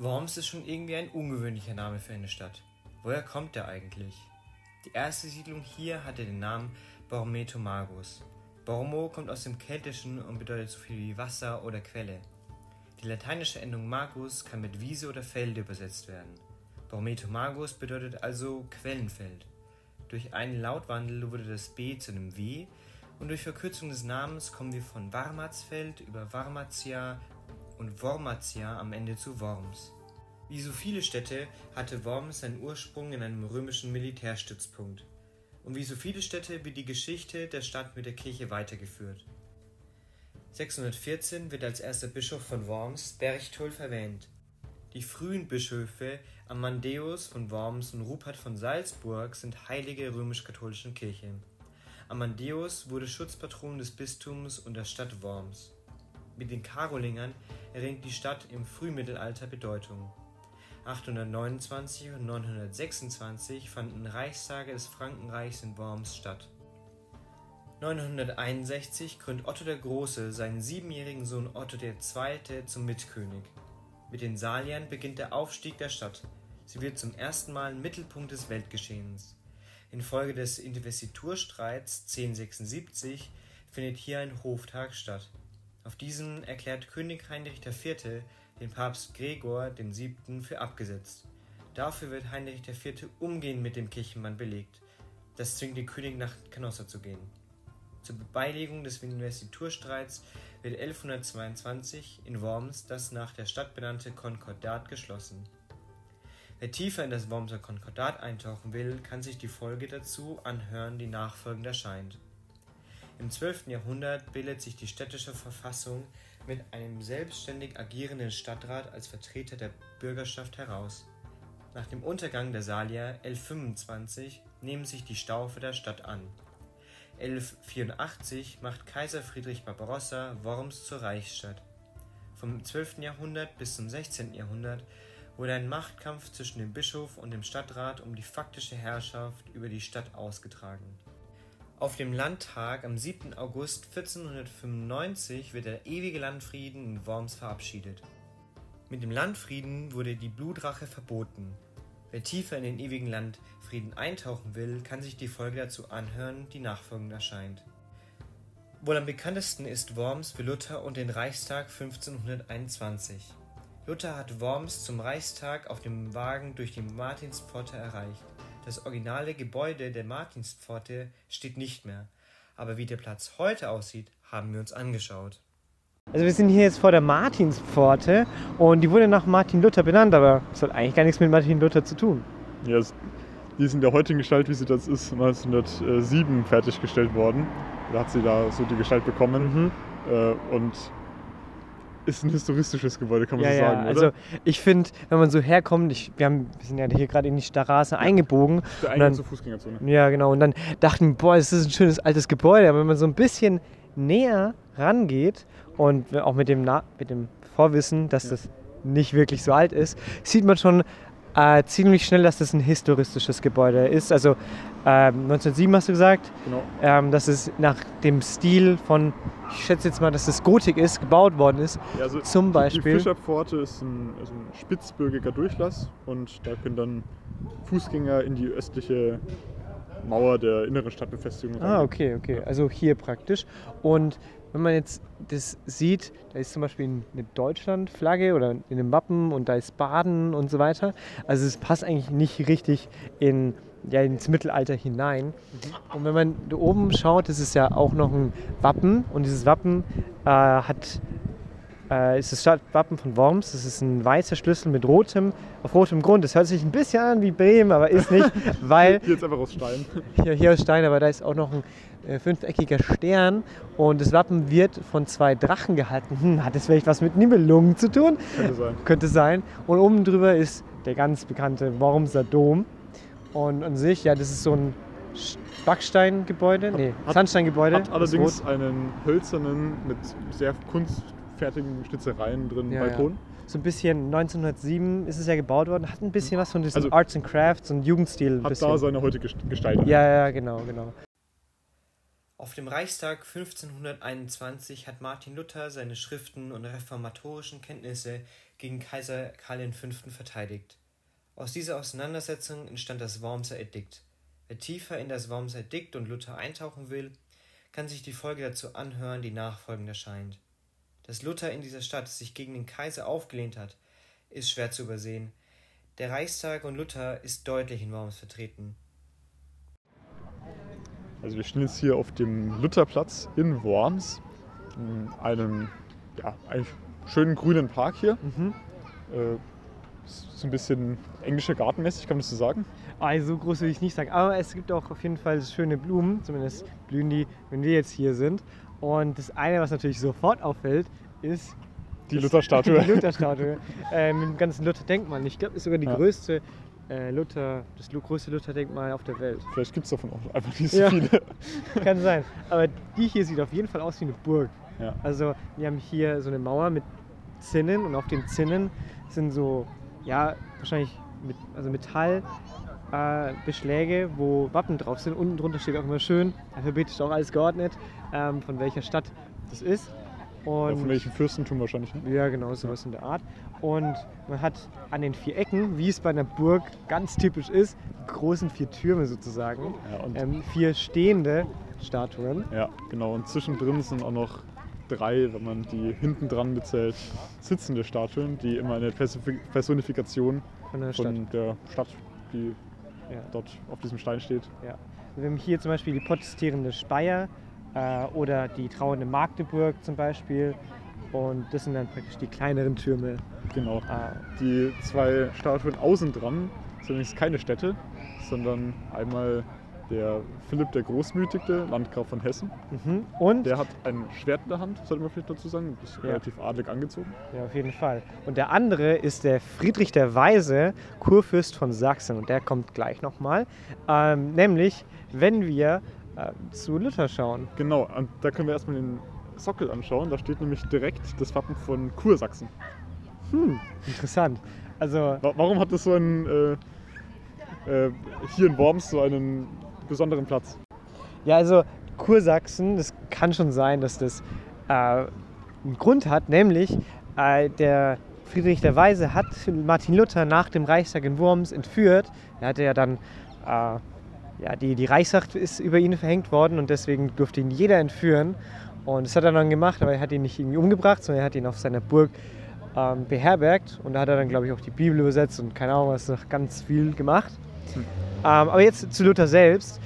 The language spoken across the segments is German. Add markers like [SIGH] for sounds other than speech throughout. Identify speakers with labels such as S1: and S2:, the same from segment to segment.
S1: Worms ist schon irgendwie ein ungewöhnlicher Name für eine Stadt. Woher kommt der eigentlich? Die erste Siedlung hier hatte den Namen Bormetomagus. Bormo kommt aus dem Keltischen und bedeutet so viel wie Wasser oder Quelle. Die lateinische Endung magus kann mit Wiese oder Felde übersetzt werden. Bormetomagus bedeutet also Quellenfeld. Durch einen Lautwandel wurde das B zu einem W und durch Verkürzung des Namens kommen wir von Warmatsfeld über Warmatia und Wormatia am Ende zu Worms. Wie so viele Städte hatte Worms seinen Ursprung in einem römischen Militärstützpunkt. Und wie so viele Städte wird die Geschichte der Stadt mit der Kirche weitergeführt. 614 wird als erster Bischof von Worms Berchtulf erwähnt. Die frühen Bischöfe Amandeus von Worms und Rupert von Salzburg sind Heilige römisch-katholischen Kirche. Amandeus wurde Schutzpatron des Bistums und der Stadt Worms. Mit den Karolingern erringt die Stadt im Frühmittelalter Bedeutung. 829 und 926 fanden Reichstage des Frankenreichs in Worms statt. 961 krönt Otto der Große seinen siebenjährigen Sohn Otto II. zum Mitkönig. Mit den Saliern beginnt der Aufstieg der Stadt. Sie wird zum ersten Mal Mittelpunkt des Weltgeschehens. Infolge des Investiturstreits 1076 findet hier ein Hoftag statt. Auf diesem erklärt König Heinrich IV. den Papst Gregor VII. für abgesetzt. Dafür wird Heinrich IV. umgehend mit dem Kirchenbann belegt. Das zwingt den König nach Canossa zu gehen. Zur Beilegung des Investiturstreits wird 1122 in Worms das nach der Stadt benannte Konkordat geschlossen. Wer tiefer in das Wormser Konkordat eintauchen will, kann sich die Folge dazu anhören, die nachfolgend erscheint. Im 12. Jahrhundert bildet sich die städtische Verfassung mit einem selbstständig agierenden Stadtrat als Vertreter der Bürgerschaft heraus. Nach dem Untergang der Salier 1125 nehmen sich die Staufe der Stadt an. 1184 macht Kaiser Friedrich Barbarossa Worms zur Reichsstadt. Vom 12. Jahrhundert bis zum 16. Jahrhundert wurde ein Machtkampf zwischen dem Bischof und dem Stadtrat um die faktische Herrschaft über die Stadt ausgetragen auf dem Landtag am 7. August 1495 wird der ewige Landfrieden in Worms verabschiedet. Mit dem Landfrieden wurde die Blutrache verboten. Wer tiefer in den ewigen Landfrieden eintauchen will, kann sich die Folge dazu anhören, die nachfolgend erscheint. Wohl am bekanntesten ist Worms für Luther und den Reichstag 1521. Luther hat Worms zum Reichstag auf dem Wagen durch die Martinspforte erreicht. Das originale Gebäude der Martinspforte steht nicht mehr, aber wie der Platz heute aussieht, haben wir uns angeschaut.
S2: Also wir sind hier jetzt vor der Martinspforte und die wurde nach Martin Luther benannt, aber es hat eigentlich gar nichts mit Martin Luther zu tun.
S3: Ja, die ist in der heutigen Gestalt, wie sie das ist, 1907 fertiggestellt worden. Da hat sie da so die Gestalt bekommen. Mhm. Äh, und ist ein historistisches Gebäude, kann man
S2: ja,
S3: so
S2: ja.
S3: sagen. Oder?
S2: Also ich finde, wenn man so herkommt, ich, wir, haben, wir sind ja hier gerade in die Straße eingebogen.
S3: Der Eingang zur Fußgängerzone.
S2: Ja, genau. Und dann dachten wir, boah, es ist ein schönes altes Gebäude. Aber wenn man so ein bisschen näher rangeht und auch mit dem, Na mit dem Vorwissen, dass ja. das nicht wirklich so alt ist, sieht man schon äh, ziemlich schnell, dass das ein historistisches Gebäude ist. Also äh, 1907 hast du gesagt,
S3: genau.
S2: ähm, dass es nach dem Stil von, ich schätze jetzt mal, dass es Gotik ist, gebaut worden ist.
S3: Ja, also
S2: Zum Beispiel.
S3: Die Fischerpforte ist ein, also ein spitzbögiger Durchlass und da können dann Fußgänger in die östliche Mauer der inneren Stadtbefestigung
S2: rein. Ah, okay, okay. Also hier praktisch. Und wenn man jetzt das sieht, da ist zum Beispiel eine Deutschlandflagge oder in einem Wappen und da ist Baden und so weiter. Also es passt eigentlich nicht richtig in, ja, ins Mittelalter hinein. Mhm. Und wenn man da oben schaut, das ist ja auch noch ein Wappen und dieses Wappen äh, hat äh, ist das Stadtwappen von Worms. Das ist ein weißer Schlüssel mit rotem, auf rotem Grund. Das hört sich ein bisschen an wie Bremen, aber ist nicht, [LAUGHS] weil...
S3: hier ist einfach aus Stein.
S2: Hier, hier aus Stein, aber da ist auch noch ein fünfeckiger Stern und das Wappen wird von zwei Drachen gehalten. Hm, hat das vielleicht was mit Nibelungen zu tun?
S3: Könnte sein.
S2: Könnte sein. Und oben drüber ist der ganz bekannte Wormser Dom. Und an sich, ja, das ist so ein Backsteingebäude, nee, hat, Sandsteingebäude.
S3: Hat allerdings einen hölzernen, mit sehr kunstfertigen Schnitzereien drin ja, Balkon. Ja.
S2: So ein bisschen 1907 ist es ja gebaut worden, hat ein bisschen was von diesem also, Arts and Crafts und Jugendstil.
S3: Hat
S2: bisschen.
S3: da seine heutige Gestalt.
S2: Ja, ja, genau, genau.
S1: Auf dem Reichstag 1521 hat Martin Luther seine Schriften und reformatorischen Kenntnisse gegen Kaiser Karl V. verteidigt. Aus dieser Auseinandersetzung entstand das Wormser Edikt. Wer tiefer in das Wormser Edikt und Luther eintauchen will, kann sich die Folge dazu anhören, die nachfolgend erscheint. Dass Luther in dieser Stadt sich gegen den Kaiser aufgelehnt hat, ist schwer zu übersehen. Der Reichstag und Luther ist deutlich in Worms vertreten.
S3: Also wir stehen jetzt hier auf dem Lutherplatz in Worms, in einem ja, eigentlich schönen grünen Park hier.
S2: Mhm.
S3: Äh, so ein bisschen englischer Gartenmäßig, kann man das so sagen?
S2: Also so groß würde ich nicht sagen. Aber es gibt auch auf jeden Fall schöne Blumen. Zumindest blühen die, wenn wir jetzt hier sind. Und das eine, was natürlich sofort auffällt, ist
S3: Die Lutherstatue. [LAUGHS]
S2: die Lutherstatue. äh, mit dem ganzen Luther-Denkmal. Ich glaube, ist sogar die
S3: Ja.
S2: größte äh, Luther, das größte Luther-Denkmal auf der Welt.
S3: Vielleicht gibt es davon auch einfach nicht so
S2: Ja.
S3: viele. [LAUGHS]
S2: Kann sein. Aber die hier sieht auf jeden Fall aus wie eine Burg.
S3: Ja.
S2: Also wir haben hier so eine Mauer mit Zinnen und auf den Zinnen sind so, ja, wahrscheinlich mit, also Metall. Äh, wo Wappen drauf sind. Unten drunter steht auch immer schön, alphabetisch auch alles geordnet, ähm, von welcher Stadt das ist. Und
S3: Ja, von welchem Fürstentum wahrscheinlich. Ne?
S2: ja, genau, sowas in der Art. Und man hat an den vier Ecken, wie es bei einer Burg ganz typisch ist, die großen vier Türme sozusagen.
S3: Ja, und,
S2: Ähm, vier stehende Statuen.
S3: ja, genau. Und zwischendrin sind auch noch drei, wenn man die hinten dran mitzählt, sitzende Statuen, die immer eine Personifikation
S2: Von der Stadt.
S3: von der Stadt, die
S2: Ja.
S3: dort auf diesem Stein steht.
S2: Ja. Wir haben hier zum Beispiel die protestierende Speyer äh, oder die trauernde Magdeburg zum Beispiel. Und das sind dann praktisch die kleineren Türme.
S3: Genau.
S2: Äh,
S3: Die zwei Statuen außen dran sind übrigens keine Städte, sondern einmal der Philipp der Großmütigte, Landgraf von Hessen.
S2: mhm. Und,
S3: Der hat ein Schwert in der Hand, sollte man vielleicht dazu sagen. Ist
S2: Ja.
S3: relativ adlig angezogen.
S2: ja, auf jeden Fall. Und der andere ist der Friedrich der Weise, Kurfürst von Sachsen. Und der kommt gleich nochmal. Ähm, nämlich, wenn wir zu Luther schauen.
S3: Genau, und da können wir erstmal den Sockel anschauen. Da steht nämlich direkt das Wappen von Kursachsen.
S2: Hm, interessant. Also,
S3: Wa- Warum hat das so einen, äh, äh, hier in Worms so einen besonderen Platz?
S2: Ja, also Kursachsen, das kann schon sein, dass das äh, einen Grund hat, nämlich äh, der Friedrich der Weise hat Martin Luther nach dem Reichstag in Worms entführt. Er hatte ja dann, äh, ja, die, die Reichsacht ist über ihn verhängt worden und deswegen durfte ihn jeder entführen. Und das hat er dann gemacht, aber er hat ihn nicht irgendwie umgebracht, sondern er hat ihn auf seiner Burg ähm, beherbergt. Und da hat er dann, glaube ich, auch die Bibel übersetzt und keine Ahnung, was noch ganz viel gemacht.
S3: Hm.
S2: Ähm, aber jetzt zu Luther selbst.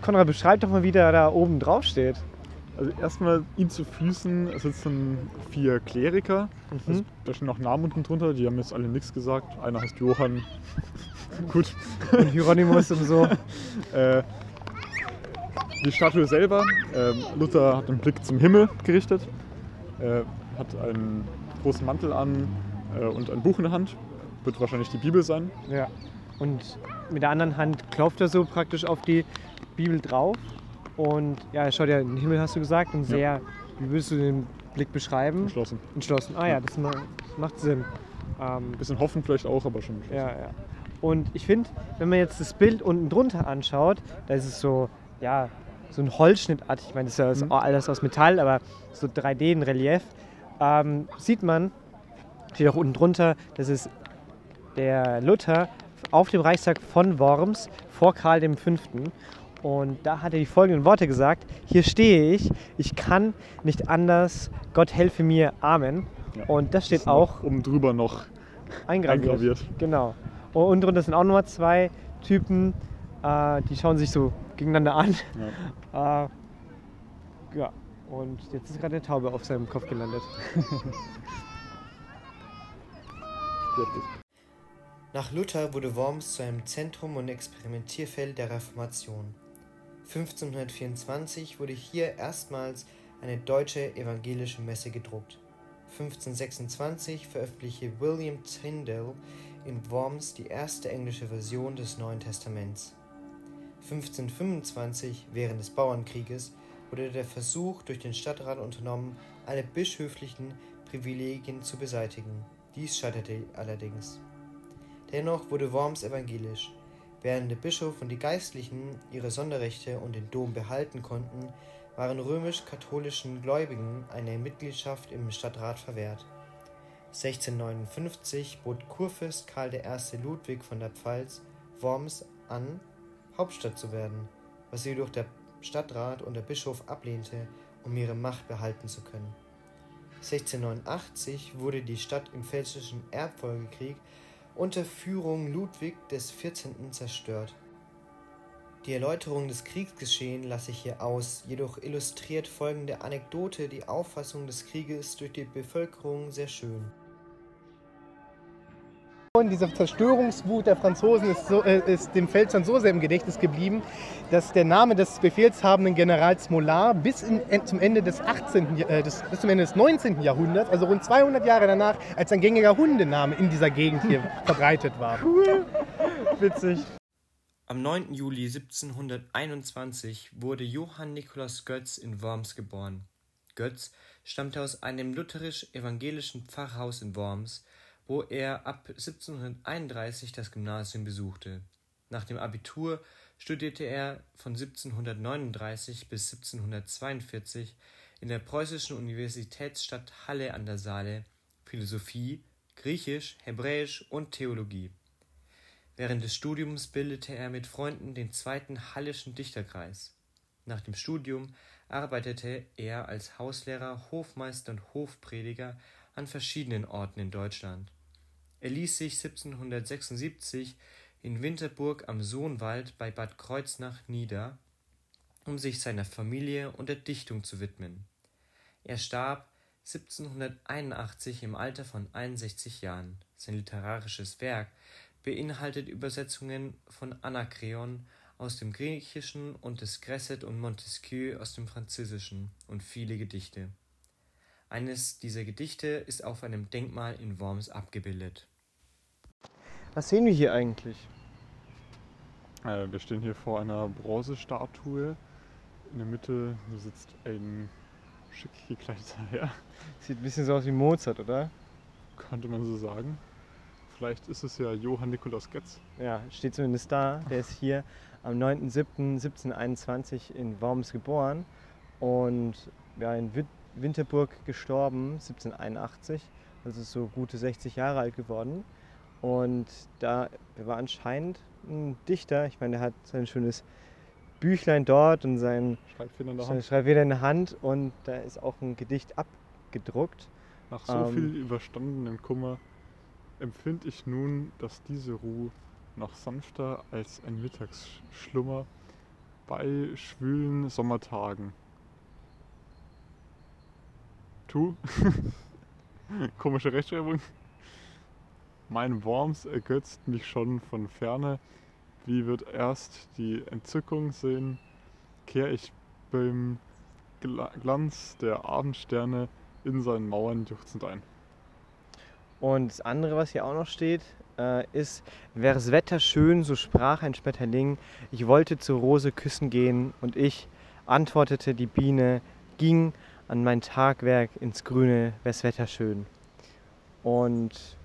S2: Konrad, beschreib doch mal, wie der da oben drauf steht.
S3: Also erstmal ihm zu Füßen sitzen vier Kleriker. Also,
S2: Mhm.
S3: da stehen noch Namen unten drunter, die haben jetzt alle nichts gesagt. Einer heißt Johann. [LAUGHS] Gut.
S2: Und Hieronymus und so. [LAUGHS]
S3: Äh, die Statue selber, ähm, Luther hat den Blick zum Himmel gerichtet, äh, hat einen großen Mantel an äh, und ein Buch in der Hand. Wird wahrscheinlich die Bibel sein.
S2: Ja. Und mit der anderen Hand klopft er so praktisch auf die Bibel drauf. Und ja, er schaut ja in den Himmel, hast du gesagt, und sehr, wie würdest du den Blick beschreiben?
S3: Geschlossen.
S2: Entschlossen. Ah ja, das ma- das macht Sinn. Ähm,
S3: Bisschen hoffen vielleicht auch, aber schon geschlossen.
S2: ja, ja. Und ich finde, wenn man jetzt das Bild unten drunter anschaut, da ist es so, ja, so ein Holzschnittartig. Ich meine, das ist ja
S3: Mhm.
S2: alles aus Metall, aber so 3D in Relief. Ähm, sieht man, steht auch unten drunter, das ist der Luther auf dem Reichstag von Worms vor Karl V. Und da hat er die folgenden Worte gesagt: Hier stehe ich, ich kann nicht anders, Gott helfe mir, Amen.
S3: Ja.
S2: Und das steht
S3: Ist
S2: auch
S3: oben drüber noch
S2: eingraviert.
S3: eingraviert.
S2: Genau. Und unten drunter sind auch nochmal zwei Typen, äh, die schauen sich so gegeneinander an.
S3: Ja. [LAUGHS]
S2: Äh, ja, und jetzt ist gerade eine Taube auf seinem Kopf gelandet. [LAUGHS]
S1: Nach Luther wurde Worms zu einem Zentrum und Experimentierfeld der Reformation. 1524 wurde hier erstmals eine deutsche evangelische Messe gedruckt. 1526 veröffentlichte William Tyndale in Worms die erste englische Version des Neuen Testaments. 1525, während des Bauernkrieges, wurde der Versuch durch den Stadtrat unternommen, alle bischöflichen Privilegien zu beseitigen. Dies scheiterte allerdings. Dennoch wurde Worms evangelisch. Während der Bischof und die Geistlichen ihre Sonderrechte und den Dom behalten konnten, waren römisch-katholischen Gläubigen eine Mitgliedschaft im Stadtrat verwehrt. 1659 bot Kurfürst Karl I. Ludwig von der Pfalz Worms an, Hauptstadt zu werden, was jedoch der Stadtrat und der Bischof ablehnte, um ihre Macht behalten zu können. 1689 wurde die Stadt im Pfälzischen Erbfolgekrieg unter Führung Ludwig XIV. zerstört. Die Erläuterung des Kriegsgeschehens lasse ich hier aus, jedoch illustriert folgende Anekdote die Auffassung des Krieges durch die Bevölkerung sehr schön.
S4: Diese Zerstörungswut der Franzosen ist, so, äh, ist, dem Pfälzern so sehr im Gedächtnis geblieben, dass der Name des befehlshabenden Generals Mollard bis in, zum, Ende des 18., äh, des, bis zum Ende des 19. Jahrhunderts, also rund 200 Jahre danach, als ein gängiger Hundename in dieser Gegend hier [LAUGHS] verbreitet war.
S2: Cool. Witzig.
S1: Am 9. Juli 1721 wurde Johann Nikolaus Götz in Worms geboren. Götz stammte aus einem lutherisch-evangelischen Pfarrhaus in Worms, wo er ab 1731 das Gymnasium besuchte. Nach dem Abitur studierte er von 1739 bis 1742 in der preußischen Universitätsstadt Halle an der Saale Philosophie, Griechisch, Hebräisch und Theologie. Während des Studiums bildete er mit Freunden den zweiten Hallischen Dichterkreis. Nach dem Studium arbeitete er als Hauslehrer, Hofmeister und Hofprediger an verschiedenen Orten in Deutschland. Er ließ sich 1776 in Winterburg am Sohnwald bei Bad Kreuznach nieder, um sich seiner Familie und der Dichtung zu widmen. Er starb 1781 im Alter von 61 Jahren. Sein literarisches Werk beinhaltet Übersetzungen von Anakreon aus dem Griechischen und des Gresset und Montesquieu aus dem Französischen und viele Gedichte. Eines dieser Gedichte ist auf einem Denkmal in Worms abgebildet.
S2: Was sehen wir hier eigentlich?
S3: Äh, wir stehen hier vor einer Bronzestatue. In der Mitte sitzt ein schick gekleideter [LAUGHS] Herr.
S2: Sieht ein bisschen so aus wie Mozart, oder?
S3: Könnte man so sagen. Vielleicht ist es ja Johann Nikolaus Getz.
S2: Ja, steht zumindest da. Der ist hier am 9.7.1721 in Worms geboren und ja, in Winterburg gestorben, 1781. Also ist so gute 60 Jahre alt geworden. Und da war anscheinend ein Dichter. Ich meine, er hat sein schönes Büchlein dort und sein
S3: Schreibfeder in der Hand.
S2: Schreibfeder in der Hand und da ist auch ein Gedicht abgedruckt.
S3: Nach so
S2: Ähm,
S3: viel überstandenem Kummer empfind ich nun, dass diese Ruhe noch sanfter als ein Mittagsschlummer bei schwülen Sommertagen. Tu. [LAUGHS] Komische Rechtschreibung. Mein Worms ergötzt mich schon von ferne. Wie wird erst die Entzückung sehen, kehr ich beim Gla- Glanz der Abendsterne in seinen Mauern juchzend ein.
S2: Und das andere, was hier auch noch steht, äh, ist, wär's Wetter schön, so sprach ein Schmetterling, ich wollte zur Rose küssen gehen und ich, antwortete die Biene, ging an mein Tagwerk ins Grüne, wär's Wetter schön. Und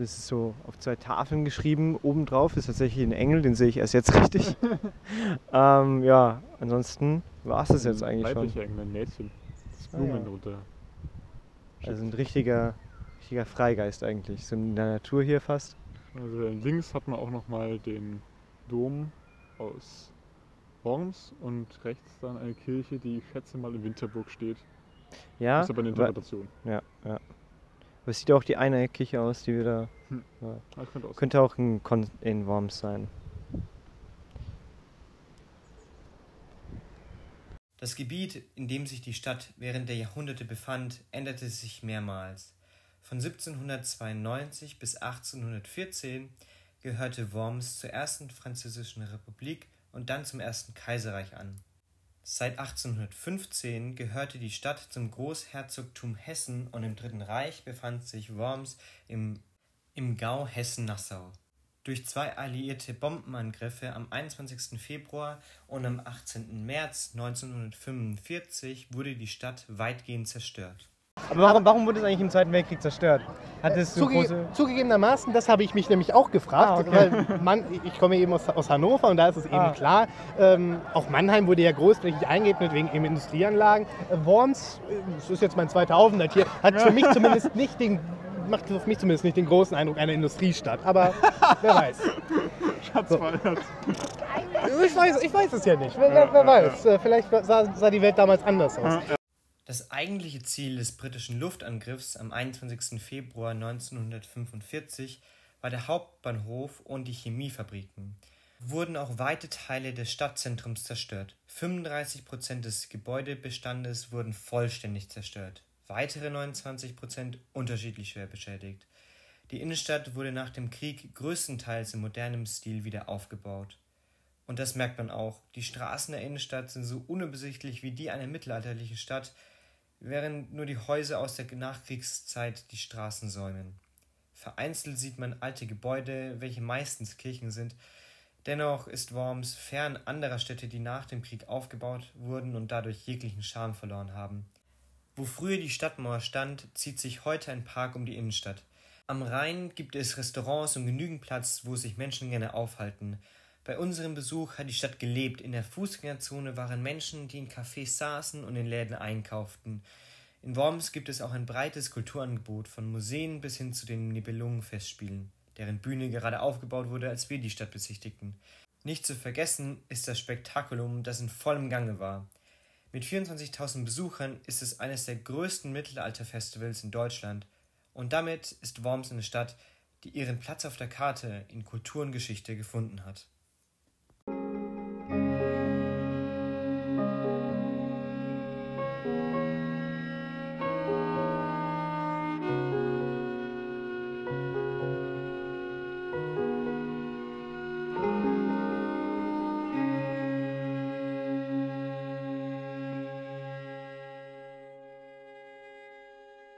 S2: das ist so auf zwei Tafeln geschrieben. Obendrauf ist tatsächlich ein Engel, den sehe ich erst jetzt richtig. [LAUGHS] ähm, ja, ansonsten war es das jetzt eigentlich schon.
S3: Weibliche Engel, ein Mädchen. Das
S2: Ah,
S3: Blumen
S2: ja.
S3: runter.
S2: Also ein richtiger, richtiger Freigeist eigentlich. So in der Natur hier fast.
S3: Also links hat man auch nochmal den Dom aus Worms und rechts dann eine Kirche, die ich schätze mal in Winterburg steht.
S2: Ja,
S3: Das ist aber eine Interpretation.
S2: Ja, ja. Aber es sieht auch die eine Kirche aus, die wir da.
S3: Hm.
S2: Ja.
S3: Könnte auch.
S2: Könnte auch ein Kon in Worms sein.
S1: Das Gebiet, in dem sich die Stadt während der Jahrhunderte befand, änderte sich mehrmals. Von 1792 bis 1814 gehörte Worms zur ersten französischen Republik und dann zum ersten Kaiserreich an. Seit 1815 gehörte die Stadt zum Großherzogtum Hessen und im Dritten Reich befand sich Worms im, im Gau Hessen-Nassau. Durch zwei alliierte Bombenangriffe am 21. Februar und am 18. März 1945 wurde die Stadt weitgehend zerstört.
S2: Aber warum, warum wurde es eigentlich im Zweiten Weltkrieg zerstört? Hat es so
S4: Zuge
S2: große.
S4: Zugegebenermaßen, das habe ich mich nämlich auch gefragt,
S2: Ah, okay.
S4: weil man, ich komme eben aus, aus Hannover und da ist es eben
S2: Ah.
S4: klar, ähm, auch Mannheim wurde ja großflächig eingeebnet wegen eben Industrieanlagen. Äh, Worms, äh, das ist jetzt mein zweiter Aufenthalt hier, hat für mich [LAUGHS] zumindest nicht den macht auf mich zumindest nicht den großen Eindruck einer Industriestadt. Aber wer weiß. [LAUGHS]
S3: Schatz feiert.
S4: Ich weiß, ich weiß es ja nicht. Wer, wer, wer weiß. Äh, Vielleicht sah, sah die Welt damals anders aus.
S1: Das eigentliche Ziel des britischen Luftangriffs am 21. Februar 1945 war der Hauptbahnhof und die Chemiefabriken. Wurden auch weite Teile des Stadtzentrums zerstört. 35 Prozent des Gebäudebestandes wurden vollständig zerstört. Weitere 29 Prozent unterschiedlich schwer beschädigt. Die Innenstadt wurde nach dem Krieg größtenteils in modernem Stil wieder aufgebaut. Und das merkt man auch. Die Straßen der Innenstadt sind so unübersichtlich wie die einer mittelalterlichen Stadt, während nur die Häuser aus der Nachkriegszeit die Straßen säumen. Vereinzelt sieht man alte Gebäude, welche meistens Kirchen sind. Dennoch ist Worms fern anderer Städte, die nach dem Krieg aufgebaut wurden und dadurch jeglichen Charme verloren haben. Wo früher die Stadtmauer stand, zieht sich heute ein Park um die Innenstadt. Am Rhein gibt es Restaurants und genügend Platz, wo sich Menschen gerne aufhalten. Bei unserem Besuch hat die Stadt gelebt. In der Fußgängerzone waren Menschen, die in Cafés saßen und in Läden einkauften. In Worms gibt es auch ein breites Kulturangebot, von Museen bis hin zu den Nibelungenfestspielen, deren Bühne gerade aufgebaut wurde, als wir die Stadt besichtigten. Nicht zu vergessen ist das Spektakulum, das in vollem Gange war. Mit 24.000 Besuchern ist es eines der größten Mittelalterfestivals in Deutschland und damit ist Worms eine Stadt, die ihren Platz auf der Karte in Kultur und Geschichte gefunden hat.